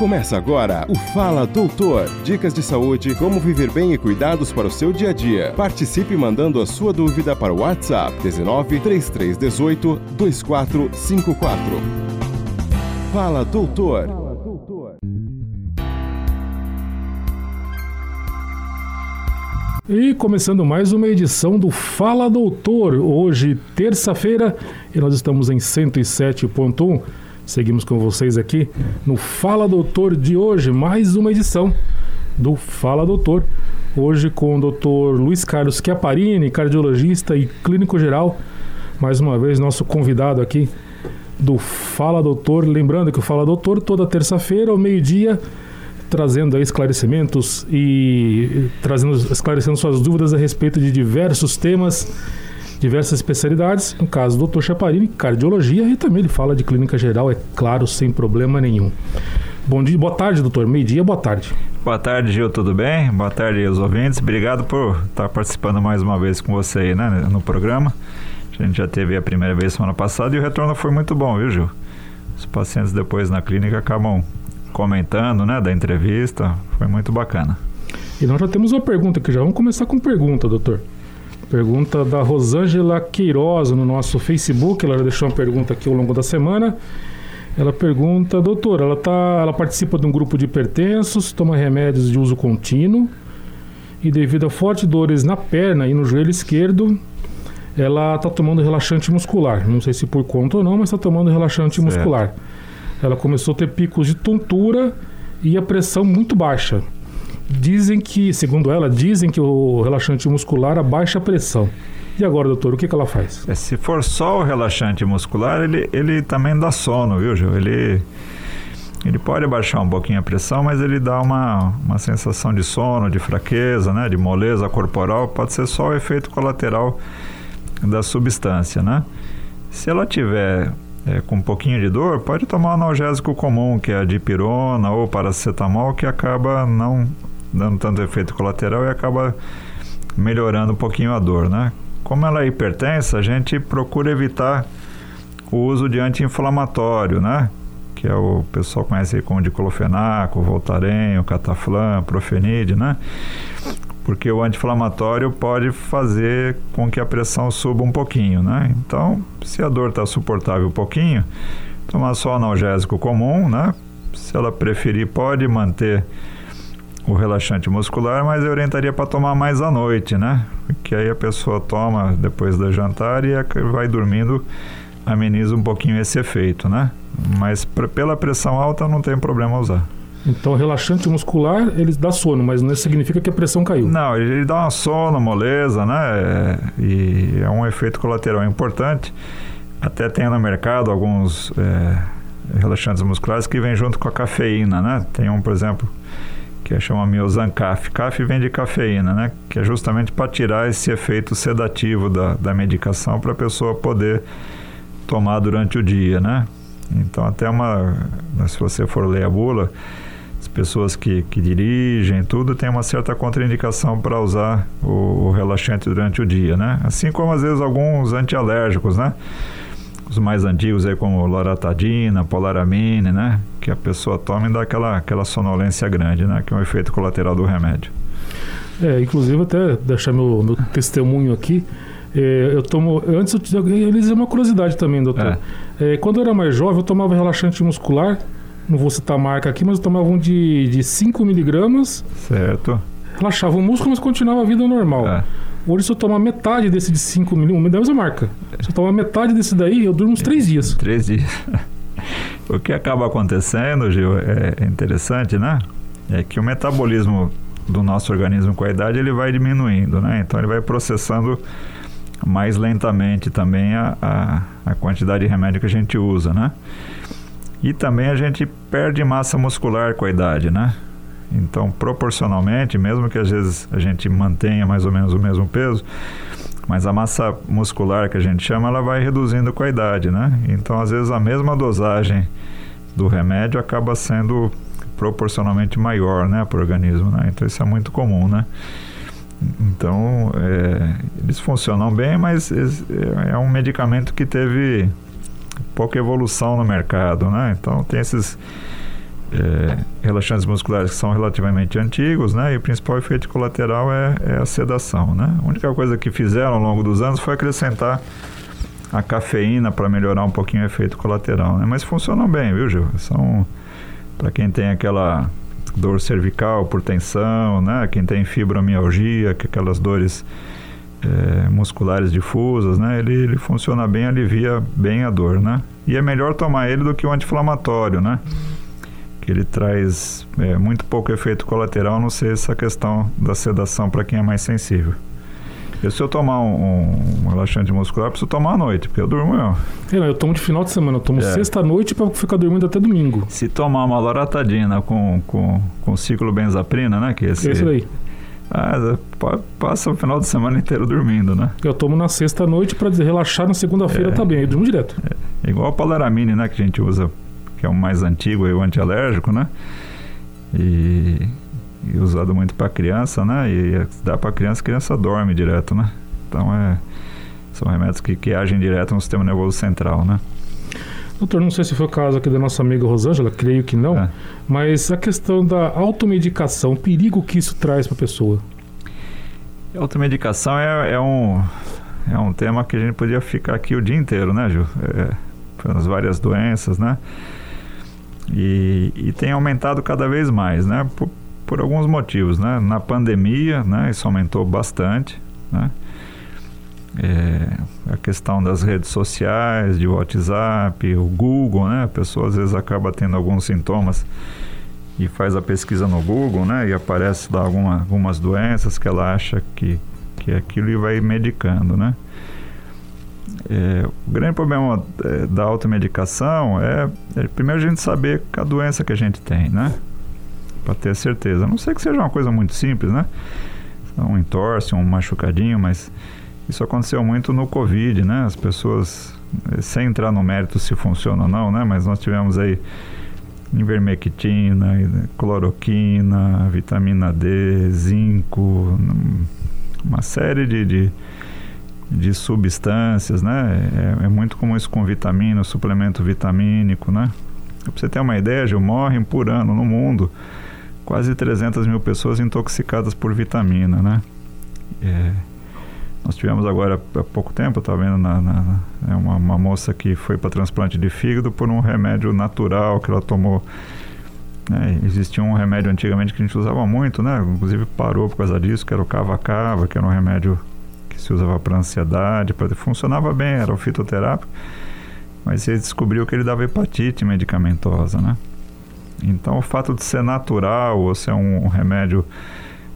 Começa agora o Fala Doutor. Dicas de saúde, como viver bem e cuidados para o seu dia a dia. Participe mandando a sua dúvida para o WhatsApp 19 3318 2454. Fala Doutor. E começando mais uma edição do Fala Doutor, hoje terça-feira, e nós estamos em 107.1. Seguimos com vocês aqui no Fala Doutor de hoje, mais uma edição do Fala Doutor. Hoje com o Dr. Luiz Carlos Chiaparini, cardiologista e clínico geral. Mais uma vez, nosso convidado aqui do Fala Doutor. Lembrando que o Fala Doutor, toda terça-feira, ao meio-dia, trazendo esclarecimentos e trazendo, esclarecendo suas dúvidas a respeito de diversos temas diversas especialidades, no caso do Dr. Chaparini, cardiologia, e também ele fala de clínica geral, é claro, sem problema nenhum. Bom dia, boa tarde, doutor. Meio-dia, boa tarde. Boa tarde, Gil, tudo bem? Boa tarde aos ouvintes. Obrigado por estar participando mais uma vez com você aí, né, no programa. A gente já teve a primeira vez semana passada e o retorno foi muito bom, viu, Gil? Os pacientes depois na clínica acabam comentando, né, da entrevista. Foi muito bacana. E nós já temos uma pergunta aqui, já vamos começar com pergunta, doutor. Pergunta da Rosângela Queiroz no nosso Facebook. Ela já deixou uma pergunta aqui ao longo da semana. Ela pergunta, doutor, ela, tá, ela participa de um grupo de hipertensos, toma remédios de uso contínuo e devido a fortes dores na perna e no joelho esquerdo, ela está tomando relaxante muscular. Não sei se por conta ou não, mas está tomando relaxante certo. muscular. Ela começou a ter picos de tontura e a pressão muito baixa. Dizem que, segundo ela, dizem que o relaxante muscular abaixa a pressão. E agora, doutor, o que, que ela faz? É, se for só o relaxante muscular, ele, ele também dá sono, viu, Gil? Ele, ele pode abaixar um pouquinho a pressão, mas ele dá uma, uma sensação de sono, de fraqueza, né? de moleza corporal. Pode ser só o efeito colateral da substância, né? Se ela tiver é, com um pouquinho de dor, pode tomar um analgésico comum, que é a dipirona ou paracetamol, que acaba não dando tanto efeito colateral e acaba melhorando um pouquinho a dor, né? Como ela é hipertensa, a gente procura evitar o uso de anti-inflamatório, né? Que é o, o pessoal conhece como diclofenaco, voltaren, cataflam, profenide, né? Porque o anti-inflamatório pode fazer com que a pressão suba um pouquinho, né? Então, se a dor está suportável um pouquinho, tomar só analgésico comum, né? Se ela preferir, pode manter o relaxante muscular, mas eu orientaria para tomar mais à noite, né? Que aí a pessoa toma depois do jantar e vai dormindo, ameniza um pouquinho esse efeito, né? Mas pela pressão alta não tem problema usar. Então, relaxante muscular, ele dá sono, mas não significa que a pressão caiu. Não, ele dá uma sono, moleza, né? E é um efeito colateral importante. Até tem no mercado alguns é, relaxantes musculares que vêm junto com a cafeína, né? Tem um, por exemplo, que é chama Miosan CAF. Vem de cafeína, né? Que é justamente para tirar esse efeito sedativo da, da medicação para a pessoa poder tomar durante o dia, né? Então até uma, se você for ler a bula, as pessoas que, que dirigem, tudo, tem uma certa contraindicação para usar o, o relaxante durante o dia, né? Assim como às vezes alguns antialérgicos, né? os mais antigos aí como loratadina, polaramine, né? Que a pessoa toma e dá aquela, aquela sonolência grande, né? Que é um efeito colateral do remédio. É, inclusive até deixar meu, meu testemunho aqui. É, eu tomo. Antes eu, eles é uma curiosidade também, doutor. É. É, quando eu era mais jovem, eu tomava relaxante muscular. Não vou citar a marca aqui, mas eu tomava um de, de 5 miligramas. Certo. Relaxava o músculo, mas continuava a vida normal. É. Hoje, se eu tomar metade desse de 5 milímetros, da mesma marca. Se eu tomar metade desse daí, eu durmo uns 3 dias. 3 dias. o que acaba acontecendo, Gil, é interessante, né? É que o metabolismo do nosso organismo com a idade ele vai diminuindo, né? Então ele vai processando mais lentamente também a, a, a quantidade de remédio que a gente usa, né? E também a gente perde massa muscular com a idade, né? Então, proporcionalmente, mesmo que às vezes a gente mantenha mais ou menos o mesmo peso, mas a massa muscular que a gente chama, ela vai reduzindo com a idade, né? Então, às vezes a mesma dosagem do remédio acaba sendo proporcionalmente maior, né, para o organismo, né? Então, isso é muito comum, né? Então, é, eles funcionam bem, mas é um medicamento que teve pouca evolução no mercado, né? Então, tem esses é, relaxantes musculares que são relativamente antigos, né? E o principal efeito colateral é, é, a sedação, né? A única coisa que fizeram ao longo dos anos foi acrescentar a cafeína para melhorar um pouquinho o efeito colateral, né? Mas funcionam bem, viu, Gil? São para quem tem aquela dor cervical por tensão, né? Quem tem fibromialgia, que aquelas dores é, musculares difusas, né? Ele, ele funciona bem, alivia bem a dor, né? E é melhor tomar ele do que o anti-inflamatório, né? Que ele traz é, muito pouco efeito colateral, a não ser essa questão da sedação para quem é mais sensível. E se eu tomar um, um, relaxante muscular, eu preciso tomar à noite, porque eu durmo eu. É, eu tomo de final de semana, eu tomo é. sexta-noite para ficar dormindo até domingo. Se tomar uma loratadina com, com, com ciclo benzaprina, né? Que é esse, esse daí. Ah, passa o final de semana inteiro dormindo, né? Eu tomo na sexta-noite para relaxar na segunda-feira é, também, eu durmo direto. É, igual o palaramine, né? Que a gente usa, que é o mais antigo e o antialérgico, né? E, e usado muito para criança, né? E dá para criança, a criança dorme direto, né? Então é, são remédios que, que agem direto no sistema nervoso central, né? Doutor, não sei se foi o caso aqui da nossa amiga Rosângela, creio que não, é. mas a questão da automedicação, o perigo que isso traz para a pessoa. A automedicação é, é, um, é um tema que a gente podia ficar aqui o dia inteiro, né, Ju? É, pelas várias doenças, né? E, e tem aumentado cada vez mais, né? Por, por alguns motivos, né? Na pandemia, né? Isso aumentou bastante, né? É, a questão das redes sociais, de WhatsApp, o Google, né? A pessoa às vezes acaba tendo alguns sintomas e faz a pesquisa no Google, né? E aparece lá alguma, algumas doenças que ela acha que, que é aquilo e vai medicando, né? É, o grande problema é, da automedicação é, é, primeiro a gente saber a doença que a gente tem, né? Para ter certeza. A não sei que seja uma coisa muito simples, né? Um entorse, um machucadinho, mas isso aconteceu muito no Covid, né? As pessoas, eh, sem entrar no mérito se funciona ou não, né? Mas nós tivemos aí ivermectina, cloroquina, vitamina D, zinco, uma série de, de, de substâncias, né? É, é, muito comum isso com vitamina, suplemento vitamínico, né? Pra você ter uma ideia, Gil, morrem por ano no mundo quase 300 mil pessoas intoxicadas por vitamina, né? É, nós tivemos agora há pouco tempo, estava vendo na, na é uma, uma, moça que foi para transplante de fígado por um remédio natural que ela tomou. Né? Existia um remédio antigamente que a gente usava muito, né? Inclusive parou por causa disso, que era o cava-cava, que era um remédio se usava para ansiedade, pra, funcionava bem, era o fitoterápico, mas ele descobriu que ele dava hepatite medicamentosa, né? Então o fato de ser natural ou ser um, um remédio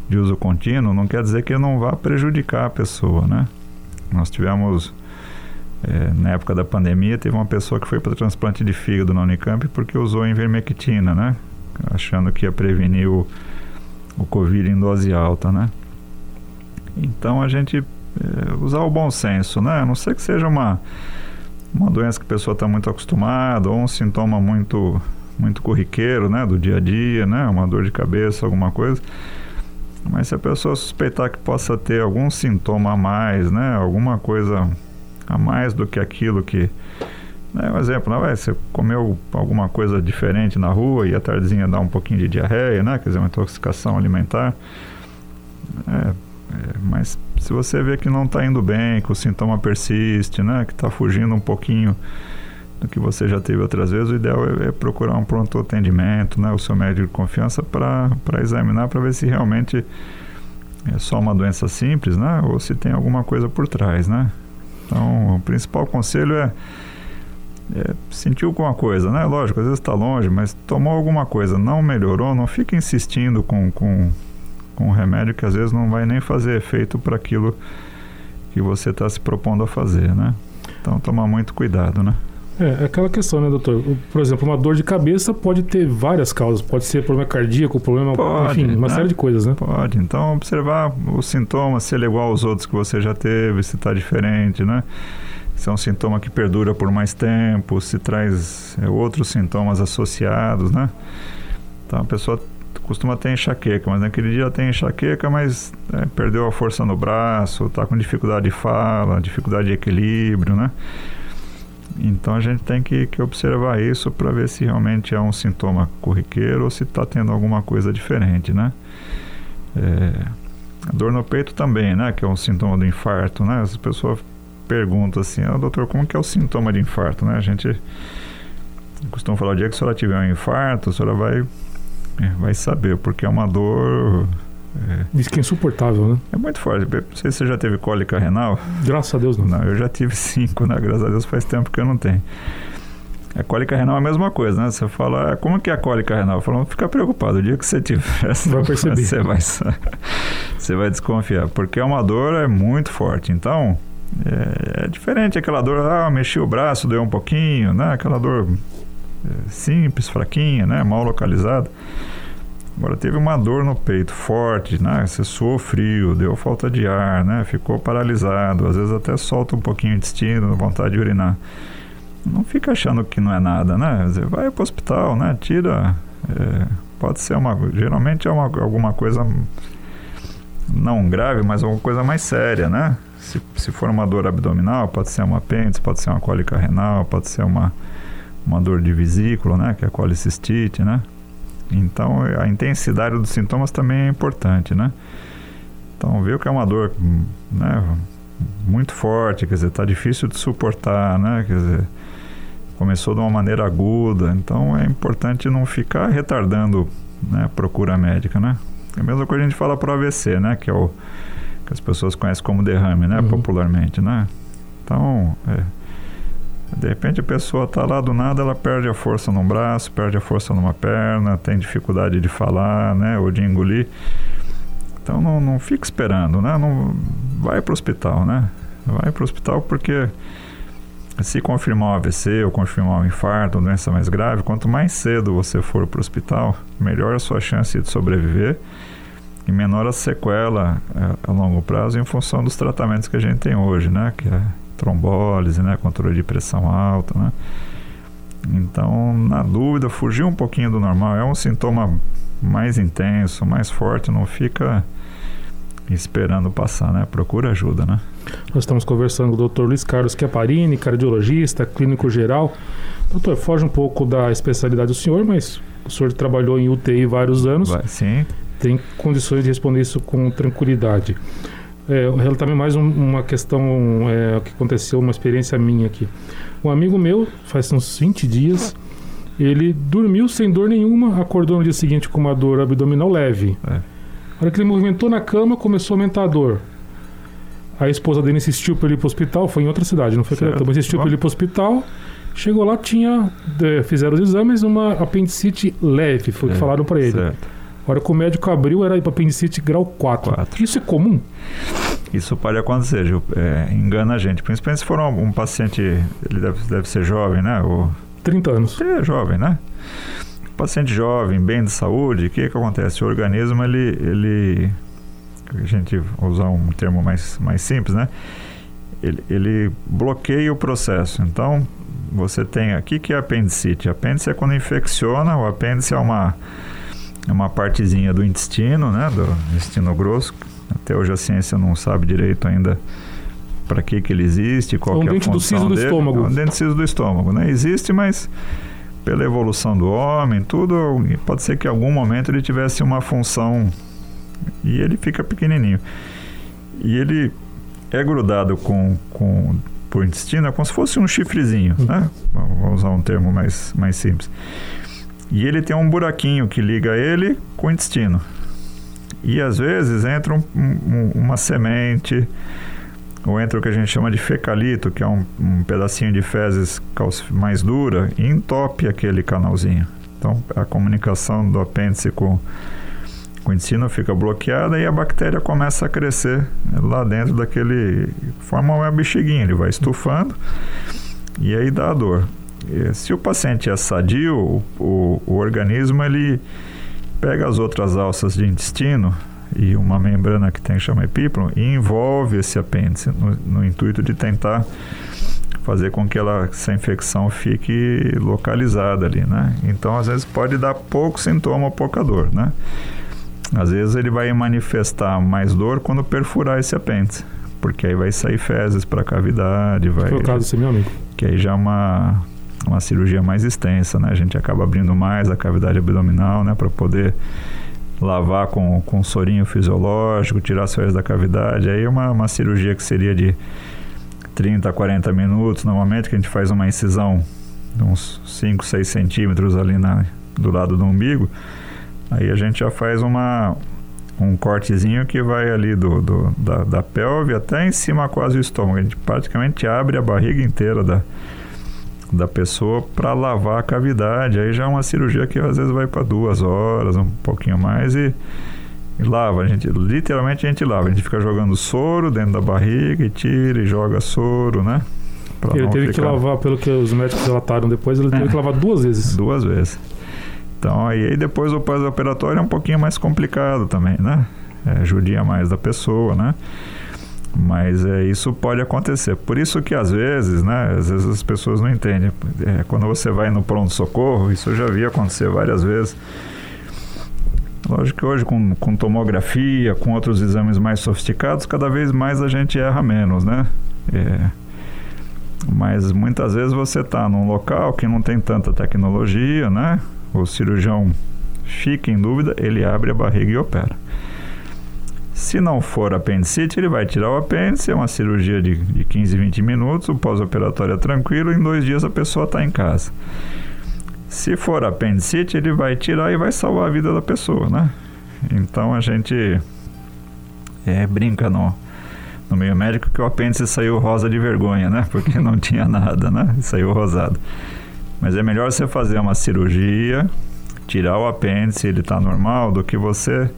de uso contínuo não quer dizer que não vá prejudicar a pessoa, né? Nós tivemos, é, na época da pandemia, teve uma pessoa que foi para transplante de fígado na Unicamp porque usou invermectina, né? Achando que ia prevenir o, o Covid em dose alta, né? Então a gente usar o bom senso, né? A não ser que seja uma, uma doença que a pessoa está muito acostumada ou um sintoma muito muito corriqueiro, né? Do dia a dia, né? Uma dor de cabeça, alguma coisa mas se a pessoa suspeitar que possa ter algum sintoma a mais, né? Alguma coisa a mais do que aquilo que. Né? Um exemplo, não, vai, você comeu alguma coisa diferente na rua e a tardezinha dá um pouquinho de diarreia, né? Quer dizer, uma intoxicação alimentar. É, é, mas se você vê que não está indo bem, que o sintoma persiste, né? Que está fugindo um pouquinho do que você já teve outras vezes, o ideal é, é procurar um pronto atendimento, né, o seu médico de confiança para examinar para ver se realmente é só uma doença simples, né, ou se tem alguma coisa por trás, né. Então, o principal conselho é, é sentiu alguma coisa, né, lógico, às vezes está longe, mas tomou alguma coisa, não melhorou, não fica insistindo com, com, com um remédio que às vezes não vai nem fazer efeito para aquilo que você está se propondo a fazer, né. Então, tomar muito cuidado, né. É, é, aquela questão, né, doutor? Por exemplo, uma dor de cabeça pode ter várias causas. Pode ser problema cardíaco, problema, pode, enfim, uma né? série de coisas, né? Pode. Então, observar os sintomas, se ele é igual aos outros que você já teve, se está diferente, né? Se é um sintoma que perdura por mais tempo, se traz é, outros sintomas associados, né? Então, a pessoa costuma ter enxaqueca, mas naquele dia tem enxaqueca, mas é, perdeu a força no braço, está com dificuldade de fala, dificuldade de equilíbrio, né? Então a gente tem que, que observar isso para ver se realmente é um sintoma corriqueiro ou se está tendo alguma coisa diferente, né? É, dor no peito também, né? Que é um sintoma do infarto, né? As pessoas perguntam assim, ah, doutor, como que é o sintoma de infarto, né? A gente costuma falar, o dia que a senhora tiver um infarto, a senhora vai, é, vai saber, porque é uma dor é. Diz que é insuportável, né? É muito forte. Não sei se você já teve cólica renal. Graças a Deus não. Não, eu já tive cinco, né? Graças a Deus faz tempo que eu não tenho. A cólica renal é a mesma coisa, né? Você fala, ah, como que é a cólica renal? Eu falo, não fica preocupado. O dia que você tiver, vai perceber. Você vai, você vai desconfiar. Porque é uma dor é muito forte. Então, é, é diferente aquela dor, ah, mexi o braço, deu um pouquinho, né? Aquela dor simples, fraquinha, né? Mal localizada. Agora teve uma dor no peito forte, né? Você suou frio, deu falta de ar, né? Ficou paralisado, às vezes até solta um pouquinho o intestino, vontade de urinar. Não fica achando que não é nada, né? Você vai para o hospital, né? Tira. É, pode ser uma. Geralmente é uma, alguma coisa não grave, mas alguma coisa mais séria, né? Se, se for uma dor abdominal, pode ser uma apêndice, pode ser uma cólica renal, pode ser uma, uma dor de vesícula, né? Que é a colicistite, né? Então, a intensidade dos sintomas também é importante, né? Então, viu que é uma dor né, muito forte, quer dizer, está difícil de suportar, né? Quer dizer, começou de uma maneira aguda, então é importante não ficar retardando né, a procura médica, né? É a mesma coisa que a gente fala para o AVC, né? Que é o que as pessoas conhecem como derrame, né? Uhum. Popularmente, né? Então, é, de repente a pessoa está lá do nada, ela perde a força num braço, perde a força numa perna, tem dificuldade de falar, né, ou de engolir. Então não, não fica esperando, né? Não vai para o hospital, né? Vai para o hospital porque se confirmar um AVC ou confirmar um infarto, uma doença mais grave, quanto mais cedo você for para o hospital, melhor a sua chance de sobreviver e menor a sequela a, a longo prazo em função dos tratamentos que a gente tem hoje, né? Que é trombólise, né, controle de pressão alta, né? Então, na dúvida, fugir um pouquinho do normal é um sintoma mais intenso, mais forte, não fica esperando passar, né? Procura ajuda, né? Nós estamos conversando com o Dr. Luiz Carlos Chiaparini, cardiologista, clínico geral. Doutor, foge um pouco da especialidade do senhor, mas o senhor trabalhou em UTI vários anos. Vai, sim. Tem condições de responder isso com tranquilidade. É, relatar mais um, uma questão é, que aconteceu, uma experiência minha aqui. Um amigo meu, faz uns 20 dias, ele dormiu sem dor nenhuma, acordou no dia seguinte com uma dor abdominal leve. É. A hora que ele movimentou na cama, começou a aumentar a dor. A esposa dele insistiu para ele ir para o hospital, foi em outra cidade, não foi aqui, mas insistiu para ele ir para o hospital. Chegou lá, tinha, é, fizeram os exames, uma apendicite leve, foi o que é, falaram para ele. Certo. A hora que o médico abriu era apendicite grau 4. 4. Isso é comum? Isso pode acontecer, Gil. É, engana a gente. Principalmente se for um, um, paciente, ele deve, deve ser jovem, né? Ou, 30 anos. É jovem, né? Paciente jovem, bem de saúde, o que, que acontece? O organismo, ele, ele. A gente usar um termo mais, mais simples, né? Ele, ele bloqueia o processo. Então, você tem aqui que é apendicite. Apêndice é quando infecciona, o apêndice é uma é uma partezinha do intestino, né, do intestino grosso. Até hoje a ciência não sabe direito ainda para que que ele existe, qual é, um que é a função do dele. Estômago. É um denticiso do estômago, né? Existe, mas pela evolução do homem, tudo, pode ser que em algum momento ele tivesse uma função e ele fica pequenininho. E ele é grudado com, com por intestino, é como se fosse um chifrezinho, né? Vamos usar um termo mais, mais simples. E ele tem um buraquinho que liga ele com o intestino. E às vezes entra um, um, uma semente, ou entra o que a gente chama de fecalito, que é um, um pedacinho de fezes mais dura, e entope aquele canalzinho. Então a comunicação do apêndice com, com o intestino fica bloqueada e a bactéria começa a crescer lá dentro daquele. forma uma bexiguinha, ele vai estufando e aí dá a dor se o paciente é sadio, o, o, organismo ele pega as outras alças de intestino e uma membrana que tem chama epíplon e envolve esse apêndice no, no intuito de tentar fazer com que ela, essa infecção fique localizada ali, né? Então, às vezes pode dar pouco sintoma, pouca dor, né? Às vezes ele vai manifestar mais dor quando perfurar esse apêndice Porque aí vai sair fezes para a cavidade, vai. Foi o caso do meu amigo. Que aí já é uma uma cirurgia mais extensa, né? A gente acaba abrindo mais a cavidade abdominal, né, para poder lavar com, com sorinho fisiológico, tirar as fezes da cavidade. Aí é uma, uma cirurgia que seria de 30 a 40 minutos, normalmente, que a gente faz uma incisão de uns 5, 6 centímetros ali na, do lado do umbigo. Aí a gente já faz uma, um cortezinho que vai ali do, do da, da pelve até em cima quase o estômago. A gente praticamente abre a barriga inteira da, da pessoa para lavar a cavidade. Aí já é uma cirurgia que às vezes vai para duas horas, um pouquinho mais e, e, lava. A gente literalmente a gente lava. A gente fica jogando soro dentro da barriga e tira e joga soro, né? Ele teve ficar... que lavar, pelo que os médicos relataram depois, ele teve é. que lavar duas vezes. Duas vezes. Então aí, aí depois o pós-operatório é um pouquinho mais complicado também, né? É, judia mais da pessoa, né? Mas é, isso pode acontecer. Por isso que às vezes, né, às vezes as pessoas não entendem. É, quando você vai no pronto-socorro, isso eu já vi acontecer várias vezes. Lógico que hoje com, com tomografia, com outros exames mais sofisticados, cada vez mais a gente erra menos, né? É, mas muitas vezes você está num local que não tem tanta tecnologia, né? O cirurgião fica em dúvida, ele abre a barriga e opera. Se não for apendicite, ele vai tirar o apêndice, é uma cirurgia de, de 15, 20 minutos, o pós-operatório é tranquilo, em dois dias a pessoa está em casa. Se for apendicite, ele vai tirar e vai salvar a vida da pessoa, né? Então a gente é, brinca no, no meio médico que o apêndice saiu rosa de vergonha, né? Porque não tinha nada, né? Saiu rosado. Mas é melhor você fazer uma cirurgia, tirar o apêndice, ele está normal, do que você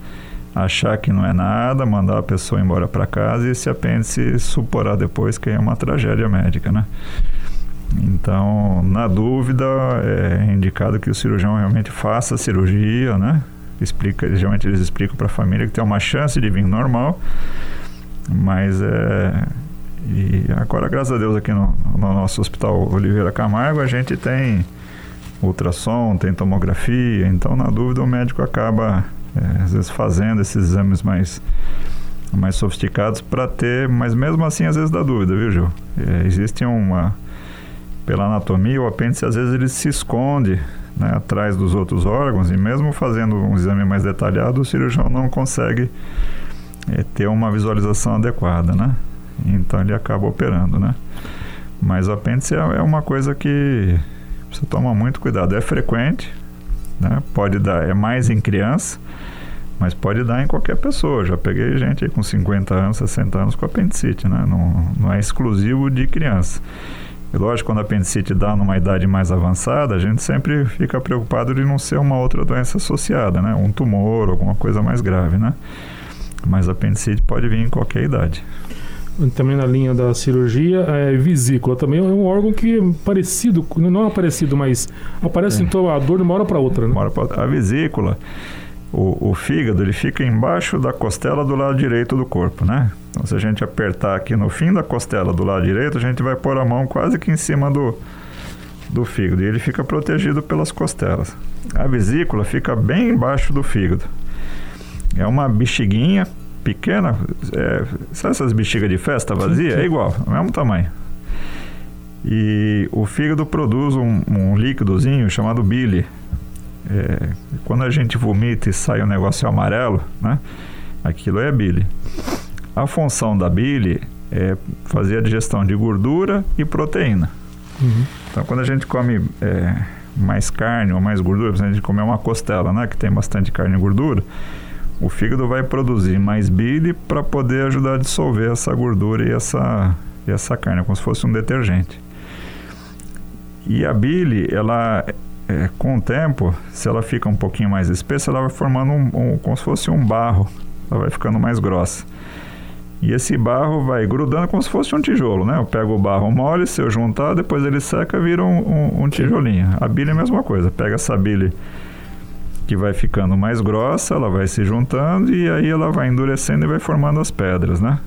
achar que não é nada, mandar a pessoa embora para casa e esse apêndice suporar depois que é uma tragédia médica, né? Então, na dúvida, é indicado que o cirurgião realmente faça a cirurgia, né? Explica, geralmente eles explicam para a família que tem uma chance de vir normal, mas é e agora, graças a Deus, aqui no, no nosso hospital Oliveira Camargo, a gente tem ultrassom, tem tomografia, então na dúvida o médico acaba é, às vezes fazendo esses exames mais mais sofisticados para ter, mas mesmo assim às vezes dá dúvida, viu, Gil? É, existe uma pela anatomia, o apêndice às vezes ele se esconde né, atrás dos outros órgãos e mesmo fazendo um exame mais detalhado, o cirurgião não consegue é, ter uma visualização adequada, né? Então ele acaba operando, né? Mas o apêndice é, é uma coisa que você toma muito cuidado. É frequente, né? Pode dar, é mais em criança, mas pode dar em qualquer pessoa. Já peguei gente com 50 anos, 60 anos com apendicite, né? Não, não é exclusivo de criança. E lógico, quando a apendicite dá numa idade mais avançada, a gente sempre fica preocupado de não ser uma outra doença associada, né? Um tumor, alguma coisa mais grave, né? Mas a apendicite pode vir em qualquer idade também na linha da cirurgia, é vesícula também é um órgão que é parecido, não é parecido, mas aparece é. então a dor de uma hora para outra, né? Uma hora pra outra. A vesícula, o, o, fígado, ele fica embaixo da costela do lado direito do corpo, né? Então, se a gente apertar aqui no fim da costela do lado direito, a gente vai pôr a mão quase que em cima do, do fígado e ele fica protegido pelas costelas. A vesícula fica bem embaixo do fígado. É uma bexiguinha pequena, é, sabe essas bexigas de festa vazia? É igual, é mesmo tamanho. E o fígado produz um, um líquidozinho chamado bile. É, quando a gente vomita e sai um negócio amarelo, né? Aquilo é bile. A função da bile é fazer a digestão de gordura e proteína. Uhum. Então, quando a gente come é, mais carne ou mais gordura, por exemplo, a gente comer uma costela, né? Que tem bastante carne e gordura, o fígado vai produzir mais bile para poder ajudar a dissolver essa gordura e essa, e essa carne, como se fosse um detergente. E a bile, ela, é, com o tempo, se ela fica um pouquinho mais espessa, ela vai formando um, um, como se fosse um barro, ela vai ficando mais grossa. E esse barro vai grudando como se fosse um tijolo, né? Eu pego o barro mole, se eu juntar, depois ele seca, vira um, um, um tijolinho. A bile é a mesma coisa, pega essa bile que vai ficando mais grossa, ela vai se juntando e aí ela vai endurecendo e vai formando as pedras, né?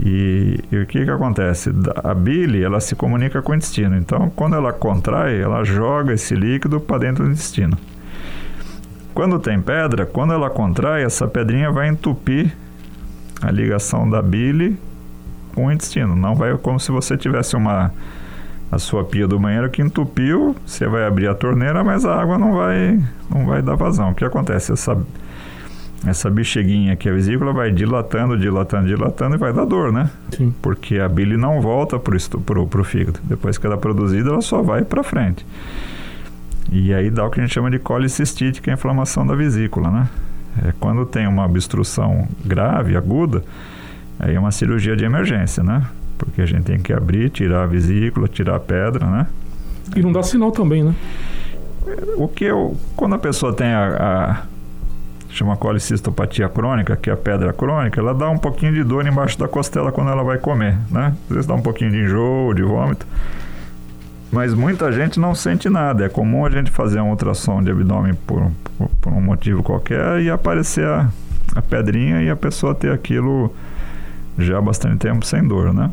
E, e, o que que acontece? A bile, ela se comunica com o intestino. Então, quando ela contrai, ela joga esse líquido para dentro do intestino. Quando tem pedra, quando ela contrai, essa pedrinha vai entupir a ligação da bile com o intestino. Não vai como se você tivesse uma a sua pia do banheiro que entupiu, você vai abrir a torneira, mas a água não vai não vai dar vazão. O que acontece? Essa essa bexiginha aqui, a vesícula, vai dilatando, dilatando, dilatando e vai dar dor, né? Sim. Porque a bile não volta para o fígado. Depois que ela é produzida, ela só vai para frente. E aí dá o que a gente chama de colicistite, que é a inflamação da vesícula, né? É quando tem uma obstrução grave, aguda, aí é uma cirurgia de emergência, né? Porque a gente tem que abrir, tirar a vesícula, tirar a pedra, né? E não dá sinal também, né? O que eu... Quando a pessoa tem a, a chama colicistopatia crônica, que é a pedra crônica, ela dá um pouquinho de dor embaixo da costela quando ela vai comer, né? Às vezes dá um pouquinho de enjoo, de vômito. Mas muita gente não sente nada. É comum a gente fazer um ultrassom de abdômen por, por, por um motivo qualquer e aparecer a, a pedrinha e a pessoa ter aquilo já há bastante tempo sem dor, né?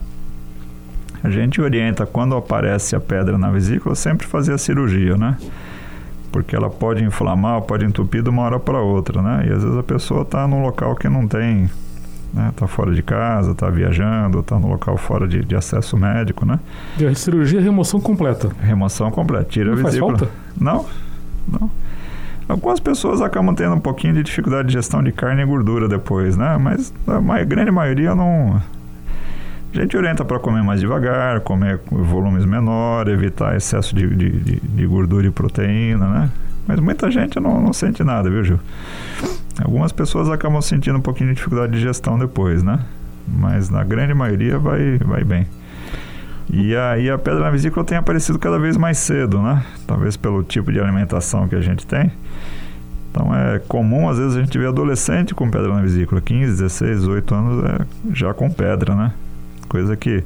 A gente orienta quando aparece a pedra na vesícula sempre fazer a cirurgia, né? Porque ela pode inflamar, pode entupir de uma hora para outra, né? E às vezes a pessoa está num local que não tem né? Tá fora de casa, tá viajando, tá no local fora de, de acesso médico, né? E a cirurgia é remoção completa. Remoção completa, tira não a vesícula. Faz falta? Não, não. Algumas pessoas acabam tendo um pouquinho de dificuldade de gestão de carne e gordura depois, né? Mas a grande maioria não. A gente orienta para comer mais devagar, comer volumes menores, evitar excesso de, de, de, de gordura e proteína, né? Mas muita gente não, não sente nada, viu, Gil? Algumas pessoas acabam sentindo um pouquinho de dificuldade de gestão depois, né? Mas na grande maioria vai, vai bem. E aí a pedra na vesícula tem aparecido cada vez mais cedo, né? Talvez pelo tipo de alimentação que a gente tem. Então é comum, às vezes, a gente ver adolescente com pedra na vesícula, 15, 16, 18 anos, é, já com pedra, né? Coisa que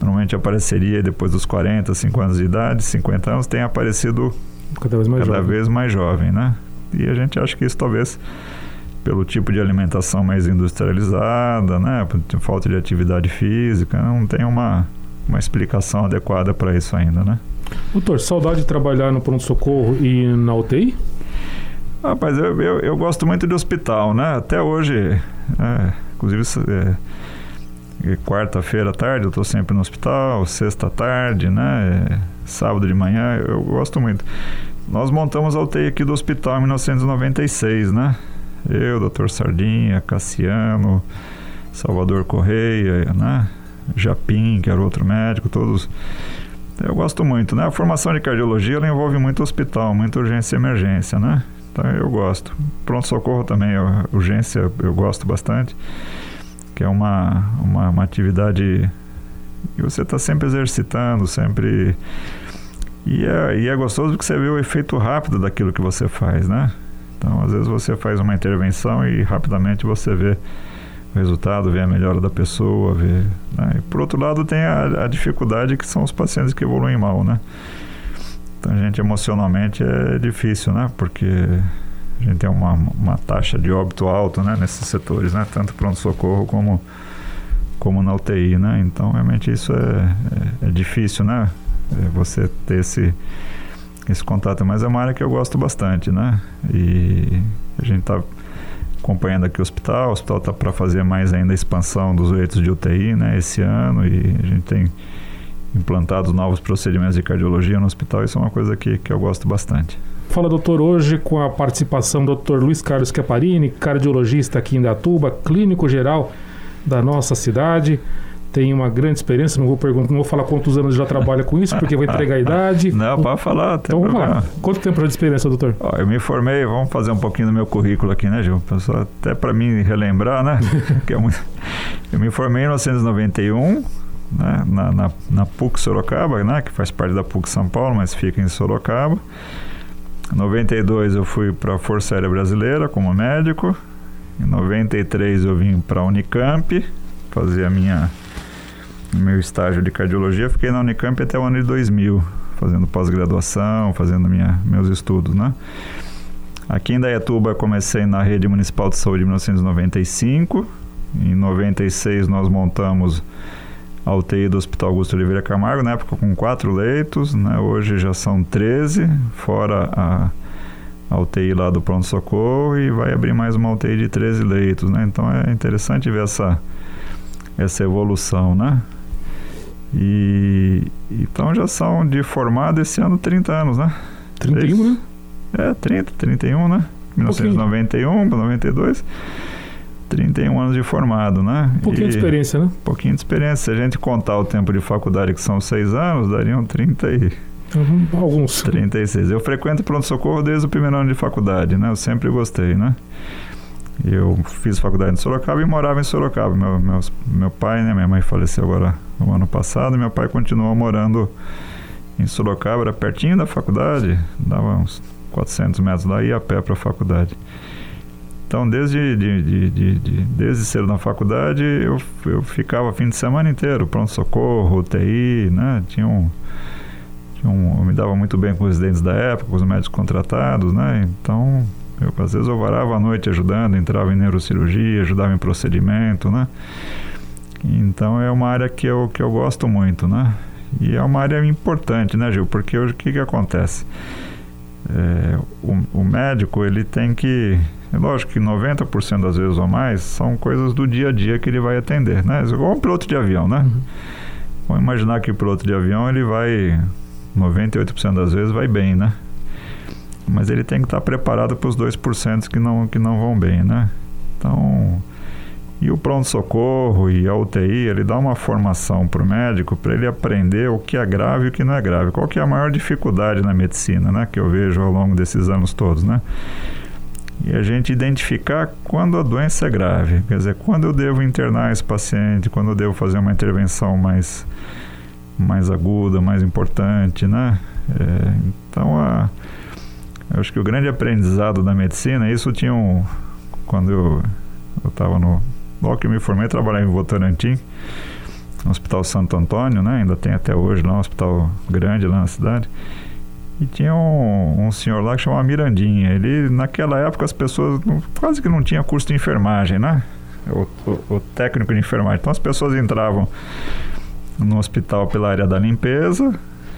normalmente apareceria depois dos 40, 50 anos de idade, 50 anos, tem aparecido cada vez mais cada jovem. Vez mais jovem né? E a gente acha que isso talvez pelo tipo de alimentação mais industrializada, né, falta de atividade física, não tem uma, uma explicação adequada para isso ainda, né? Doutor, saudade de trabalhar no pronto-socorro e na UTI? Rapaz, eu, eu, eu, gosto muito de hospital, né? Até hoje, é, inclusive é, quarta-feira à tarde eu estou sempre no hospital, sexta tarde, né? É, sábado de manhã, eu gosto muito. Nós montamos a UTI aqui do hospital em 1996, né? Eu, doutor Sardinha, Cassiano, Salvador Correia, né? Japim, que era outro médico, todos. Eu gosto muito, né? A formação de cardiologia ela envolve muito hospital, muita urgência e emergência, né? Então eu gosto. Pronto-socorro também, urgência eu gosto bastante, que é uma, uma, uma atividade que você está sempre exercitando, sempre e é, e é gostoso porque você vê o efeito rápido daquilo que você faz, né? Então, às vezes você faz uma intervenção e rapidamente você vê o resultado, vê a melhora da pessoa, vê... Né? E por outro lado tem a, a, dificuldade que são os pacientes que evoluem mal, né? Então, a gente emocionalmente é difícil, né? Porque a gente tem uma, uma taxa de óbito alta, né? Nesses setores, né? Tanto pronto-socorro como, como na UTI, né? Então, realmente isso é, é, é difícil, né? é, você ter esse, esse contato. Mas é uma área que eu gosto bastante, né? E a gente está acompanhando aqui o hospital. O hospital está para fazer mais ainda a expansão dos leitos de UTI, né? Esse ano e a gente tem implantado novos procedimentos de cardiologia no hospital. Isso é uma coisa que, que eu gosto bastante. Fala, doutor, hoje com a participação do Dr. Luiz Carlos Caparini, cardiologista aqui em Datuba, clínico geral da nossa cidade tem uma grande experiência, não vou perguntar, não vou falar quantos anos já trabalha com isso, porque vai entregar a idade. Não, pode falar. Então vamos lá. Quanto tempo de experiência, doutor? Ó, eu me formei, vamos fazer um pouquinho do meu currículo aqui, né, Gil? Até para mim relembrar, né? é muito... Eu me formei em 1991, né, na, na, na, PUC Sorocaba, né, que faz parte da PUC São Paulo, mas fica em Sorocaba. Em 92 eu fui para a Força Aérea Brasileira como médico. Em 93 eu vim para a Unicamp fazer a minha meu estágio de cardiologia, fiquei na Unicamp até o ano de 2000, fazendo pós-graduação, fazendo minha, meus estudos, né? Aqui em Dayatuba comecei na Rede Municipal de Saúde em 1995. Em 96 nós montamos a UTI do Hospital Augusto Oliveira Camargo, na época com quatro leitos, né? hoje já são 13, fora a, a UTI lá do pronto-socorro e vai abrir mais uma UTI de 13 leitos, né? Então é interessante ver essa, essa evolução, né? E então já são de formado esse ano 30 anos, né? 31, né? É, 30, 31, né? 1991 para 92. 31 anos de formado, né? Um pouquinho e, de experiência, né? Um pouquinho de experiência. Se a gente contar o tempo de faculdade, que são seis anos, dariam 30 e... Uhum, alguns. 36. Eu frequento pronto-socorro desde o primeiro ano de faculdade, né? Eu sempre gostei, né? Eu fiz faculdade em Sorocaba e morava em Sorocaba. Meu, meu, meu pai, né? Minha mãe faleceu agora no ano passado. Meu pai continuou morando em Sorocaba, era pertinho da faculdade, dava uns 400 metros ia a pé para a faculdade. Então, desde, de, de, de, desde cedo na faculdade, eu, eu ficava fim de semana inteiro, pronto-socorro, UTI, né? Tinha um, tinha um, eu me dava muito bem com os residentes da época, com os médicos contratados, né? Então, eu, às vezes eu varava a noite ajudando, entrava em neurocirurgia, ajudava em procedimento, né? Então, é uma área que eu, que eu gosto muito, né? E é uma área importante, né, Gil? Porque hoje o que, que acontece? É, o, o médico, ele tem que é lógico que 90% das vezes ou mais são coisas do dia a dia que ele vai atender, né? Igual um piloto de avião, né? Uhum. Vamos imaginar que o piloto de avião ele vai 98% das vezes vai bem, né? Mas ele tem que estar preparado para os 2% que não que não vão bem, né? Então, e o pronto-socorro e a UTI, ele dá uma formação para o médico para ele aprender o que é grave e o que não é grave. Qual que é a maior dificuldade na medicina, né? Que eu vejo ao longo desses anos todos, né? E a gente identificar quando a doença é grave, quer dizer, quando eu devo internar esse paciente, quando eu devo fazer uma intervenção mais, mais aguda, mais importante, né? É, então, a, acho que o grande aprendizado da medicina, isso tinha um, quando eu estava no, logo que eu me formei, trabalhava em Votorantim, no Hospital Santo Antônio, né? Ainda tem até hoje lá um hospital grande lá na cidade. E tinha um, um, senhor lá que chamava Mirandinha. Ele, naquela época, as pessoas quase que não tinha curso de enfermagem, né? O, o, o, técnico de enfermagem. Então as pessoas entravam no hospital pela área da limpeza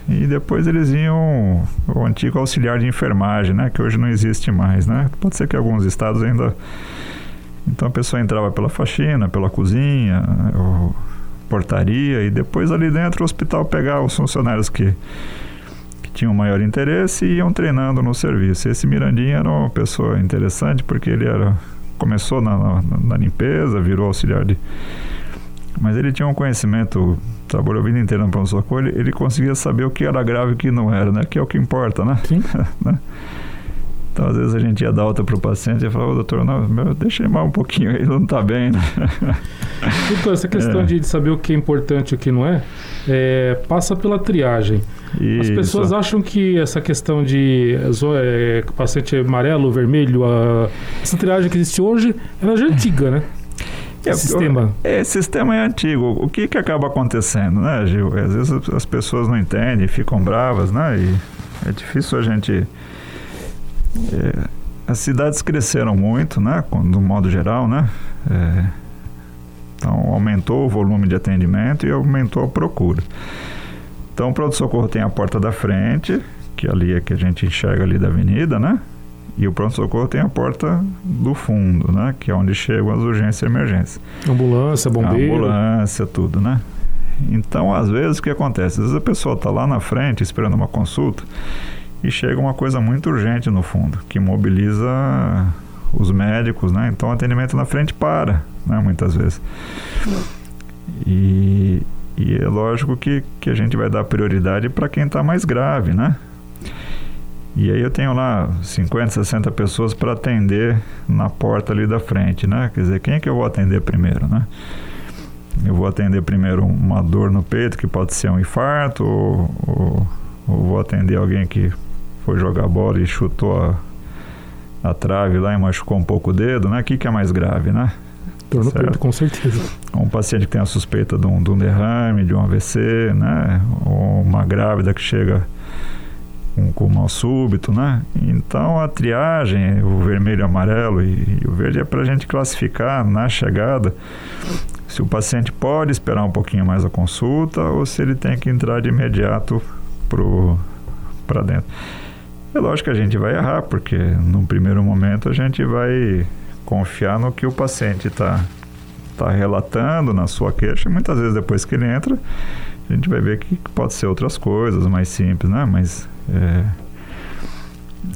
e depois eles iam o antigo auxiliar de enfermagem, né? Que hoje não existe mais, né? Pode ser que alguns estados ainda. Então a pessoa entrava pela faxina, pela cozinha, portaria e depois ali dentro o hospital pegava os funcionários que tinham maior interesse e iam treinando no serviço. Esse Mirandinha era uma pessoa interessante porque ele era começou na, na, na limpeza, virou auxiliar de mas ele tinha um conhecimento, trabalhou a vida inteira no pronto-socorro, ele, ele, conseguia saber o que era grave e o que não era, né? Que é o que importa, né? Sim. Então, às vezes a gente ia dar alta para o paciente e falava, doutor, não, meu, deixa ele mais um pouquinho, ele não está bem, né? Doutor, essa questão é. de saber o que é importante e o que não é, é passa pela triagem. Isso. As pessoas acham que essa questão de é, paciente amarelo, vermelho, a, essa triagem que existe hoje, ela já é antiga, né? É, sistema. É, sistema é antigo. O que, que acaba acontecendo, né, Gil? Às vezes as pessoas não entendem, ficam bravas, né? E é difícil a gente. É, as cidades cresceram muito, né? No modo geral, né? É, então aumentou o volume de atendimento e aumentou a procura. Então, o pronto-socorro tem a porta da frente, que ali é que a gente enxerga ali da avenida, né? E o pronto-socorro tem a porta do fundo, né? Que é onde chegam as urgências e emergências. Ambulância, bombeiro. Ambulância, tudo, né? Então, às vezes, o que acontece? Às vezes a pessoa está lá na frente esperando uma consulta e chega uma coisa muito urgente no fundo, que mobiliza os médicos, né? Então, o atendimento na frente para, né? Muitas vezes. E, e é lógico que, que a gente vai dar prioridade para quem está mais grave, né? E aí eu tenho lá 50, 60 pessoas para atender na porta ali da frente, né? Quer dizer, quem é que eu vou atender primeiro, né? Eu vou atender primeiro uma dor no peito, que pode ser um infarto, ou, ou, ou vou atender alguém que foi jogar bola e chutou a, a trave lá e machucou um pouco o dedo, né? O que, que é mais grave, né? Dor no peito, com certeza. Um paciente que tem a suspeita de um, de um derrame, de um AVC, né? Ou uma grávida que chega com, com mal súbito, né? Então a triagem, o vermelho, amarelo e, e o verde é para a gente classificar na chegada se o paciente pode esperar um pouquinho mais a consulta ou se ele tem que entrar de imediato para dentro. É lógico que a gente vai errar, porque num primeiro momento a gente vai confiar no que o paciente está tá relatando na sua queixa. Muitas vezes depois que ele entra, a gente vai ver que pode ser outras coisas mais simples, né? Mas é,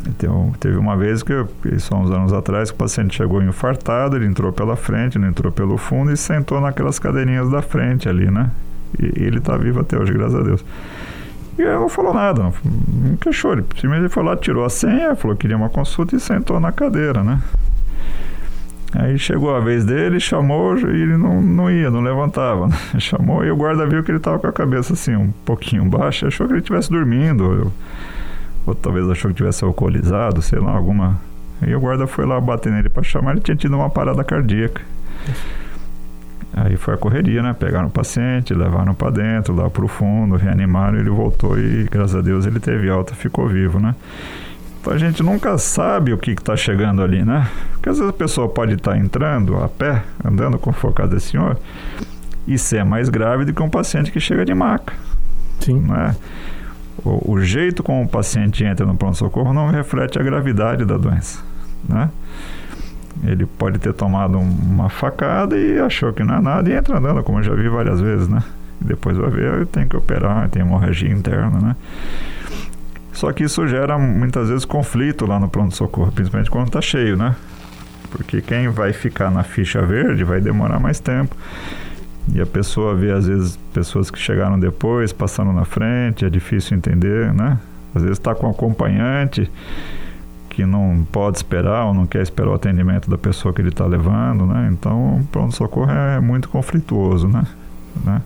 então, teve uma vez que, há uns anos atrás, o paciente chegou infartado, ele entrou pela frente, ele entrou pelo fundo e sentou naquelas cadeirinhas da frente ali, né? E ele está vivo até hoje, graças a Deus. E ele não falou nada, não, não queixou. Ele simplesmente foi lá, tirou a senha, falou que queria uma consulta e sentou na cadeira, né? Aí chegou a vez dele, chamou e ele não, não ia, não levantava. Né? Chamou e o guarda viu que ele estava com a cabeça assim, um pouquinho baixa, achou que ele estivesse dormindo. Eu, ou talvez achou que tivesse alcoolizado, sei lá, alguma. Aí o guarda foi lá bater nele para chamar, ele tinha tido uma parada cardíaca. Aí foi a correria, né? Pegaram o paciente, levaram para dentro, lá para o fundo, reanimaram, ele voltou e, graças a Deus, ele teve alta, ficou vivo, né? Então a gente nunca sabe o que está chegando ali, né? Porque às vezes a pessoa pode estar tá entrando a pé, andando com desse senhor, e ser mais grave do que um paciente que chega de maca. Sim. Né? o, o jeito como o paciente entra no pronto-socorro não reflete a gravidade da doença, né? Ele pode ter tomado uma facada e achou que não é nada e entra andando, como eu já vi várias vezes, né? Depois vai ver, tem que operar, tem hemorragia interna, né? Só que isso gera muitas vezes conflito lá no pronto-socorro, principalmente quando está cheio, né? Porque quem vai ficar na ficha verde vai demorar mais tempo. E a pessoa vê, às vezes, pessoas que chegaram depois, passando na frente, é difícil entender, né? Às vezes está com acompanhante que não pode esperar ou não quer esperar o atendimento da pessoa que ele está levando, né? Então, o pronto-socorro é muito conflituoso, né? né?